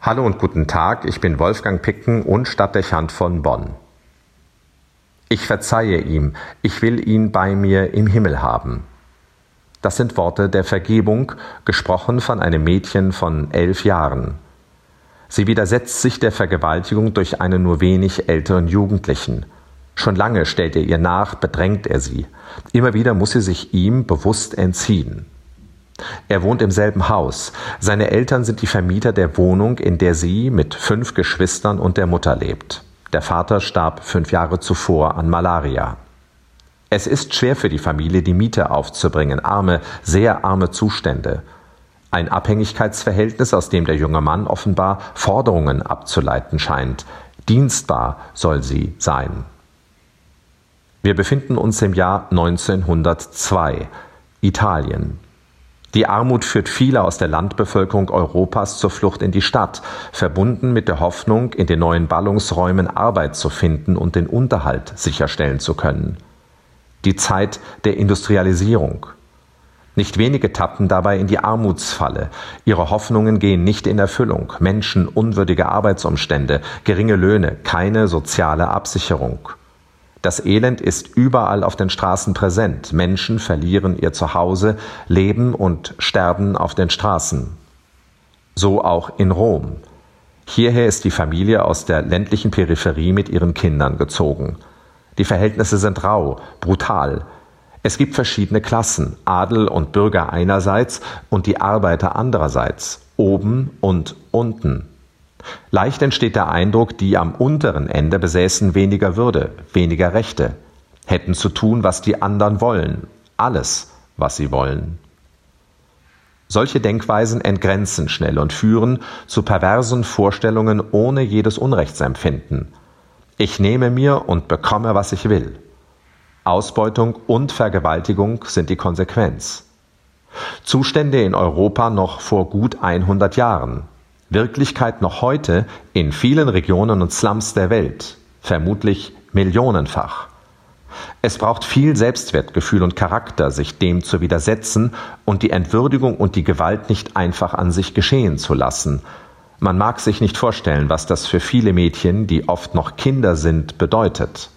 Hallo und guten Tag, ich bin Wolfgang Picken und Stadtdechant von Bonn. Ich verzeihe ihm, ich will ihn bei mir im Himmel haben. Das sind Worte der Vergebung, gesprochen von einem Mädchen von elf Jahren. Sie widersetzt sich der Vergewaltigung durch einen nur wenig älteren Jugendlichen. Schon lange stellt er ihr nach, bedrängt er sie. Immer wieder muss sie sich ihm bewusst entziehen. Er wohnt im selben Haus. Seine Eltern sind die Vermieter der Wohnung, in der sie mit fünf Geschwistern und der Mutter lebt. Der Vater starb fünf Jahre zuvor an Malaria. Es ist schwer für die Familie, die Miete aufzubringen, arme, sehr arme Zustände. Ein Abhängigkeitsverhältnis, aus dem der junge Mann offenbar Forderungen abzuleiten scheint. Dienstbar soll sie sein. Wir befinden uns im Jahr 1902, Italien. Die Armut führt viele aus der Landbevölkerung Europas zur Flucht in die Stadt, verbunden mit der Hoffnung, in den neuen Ballungsräumen Arbeit zu finden und den Unterhalt sicherstellen zu können. Die Zeit der Industrialisierung. Nicht wenige tappen dabei in die Armutsfalle. Ihre Hoffnungen gehen nicht in Erfüllung. Menschen unwürdige Arbeitsumstände, geringe Löhne, keine soziale Absicherung. Das Elend ist überall auf den Straßen präsent. Menschen verlieren ihr Zuhause, leben und sterben auf den Straßen. So auch in Rom. Hierher ist die Familie aus der ländlichen Peripherie mit ihren Kindern gezogen. Die Verhältnisse sind rau, brutal. Es gibt verschiedene Klassen, Adel und Bürger einerseits und die Arbeiter andererseits, oben und unten. Leicht entsteht der Eindruck, die am unteren Ende besäßen weniger Würde, weniger Rechte, hätten zu tun, was die anderen wollen, alles, was sie wollen. Solche Denkweisen entgrenzen schnell und führen zu perversen Vorstellungen ohne jedes Unrechtsempfinden. Ich nehme mir und bekomme, was ich will. Ausbeutung und Vergewaltigung sind die Konsequenz. Zustände in Europa noch vor gut 100 Jahren, Wirklichkeit noch heute in vielen Regionen und Slums der Welt, vermutlich millionenfach. Es braucht viel Selbstwertgefühl und Charakter, sich dem zu widersetzen und die Entwürdigung und die Gewalt nicht einfach an sich geschehen zu lassen. Man mag sich nicht vorstellen, was das für viele Mädchen, die oft noch Kinder sind, bedeutet.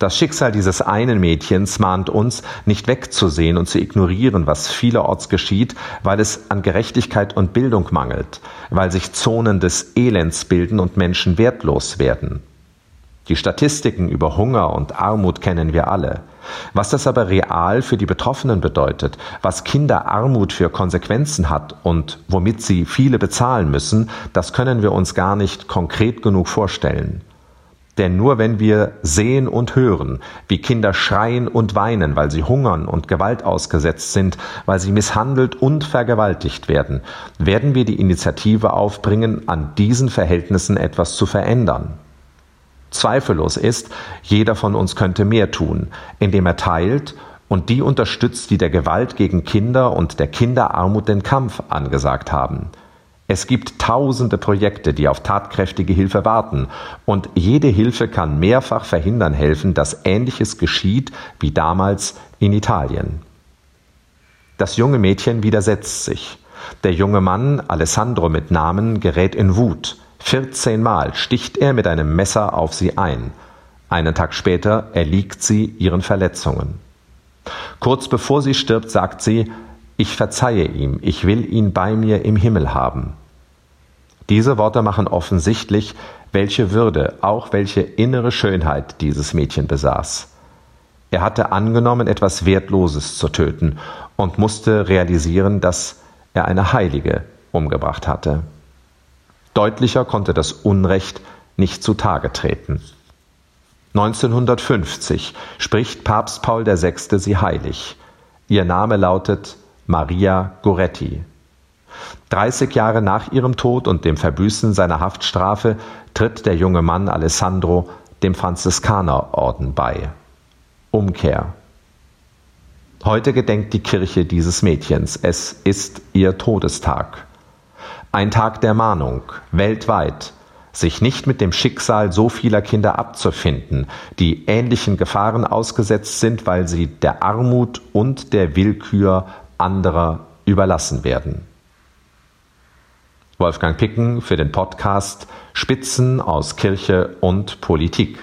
Das Schicksal dieses einen Mädchens mahnt uns, nicht wegzusehen und zu ignorieren, was vielerorts geschieht, weil es an Gerechtigkeit und Bildung mangelt, weil sich Zonen des Elends bilden und Menschen wertlos werden. Die Statistiken über Hunger und Armut kennen wir alle. Was das aber real für die Betroffenen bedeutet, was Kinderarmut für Konsequenzen hat und womit sie viele bezahlen müssen, das können wir uns gar nicht konkret genug vorstellen. Denn nur wenn wir sehen und hören, wie Kinder schreien und weinen, weil sie hungern und Gewalt ausgesetzt sind, weil sie misshandelt und vergewaltigt werden, werden wir die Initiative aufbringen, an diesen Verhältnissen etwas zu verändern. Zweifellos ist, jeder von uns könnte mehr tun, indem er teilt und die unterstützt, die der Gewalt gegen Kinder und der Kinderarmut den Kampf angesagt haben. Es gibt tausende Projekte, die auf tatkräftige Hilfe warten, und jede Hilfe kann mehrfach verhindern helfen, dass Ähnliches geschieht wie damals in Italien. Das junge Mädchen widersetzt sich. Der junge Mann, Alessandro mit Namen, gerät in Wut. 14 Mal sticht er mit einem Messer auf sie ein. Einen Tag später erliegt sie ihren Verletzungen. Kurz bevor sie stirbt, sagt sie, ich verzeihe ihm, ich will ihn bei mir im Himmel haben. Diese Worte machen offensichtlich, welche Würde, auch welche innere Schönheit dieses Mädchen besaß. Er hatte angenommen, etwas Wertloses zu töten und musste realisieren, dass er eine Heilige umgebracht hatte. Deutlicher konnte das Unrecht nicht zutage treten. 1950 spricht Papst Paul VI. sie heilig. Ihr Name lautet Maria Goretti. 30 Jahre nach ihrem Tod und dem Verbüßen seiner Haftstrafe tritt der junge Mann Alessandro dem Franziskanerorden bei. Umkehr. Heute gedenkt die Kirche dieses Mädchens. Es ist ihr Todestag. Ein Tag der Mahnung, weltweit, sich nicht mit dem Schicksal so vieler Kinder abzufinden, die ähnlichen Gefahren ausgesetzt sind, weil sie der Armut und der Willkür anderer überlassen werden. Wolfgang Picken für den Podcast Spitzen aus Kirche und Politik.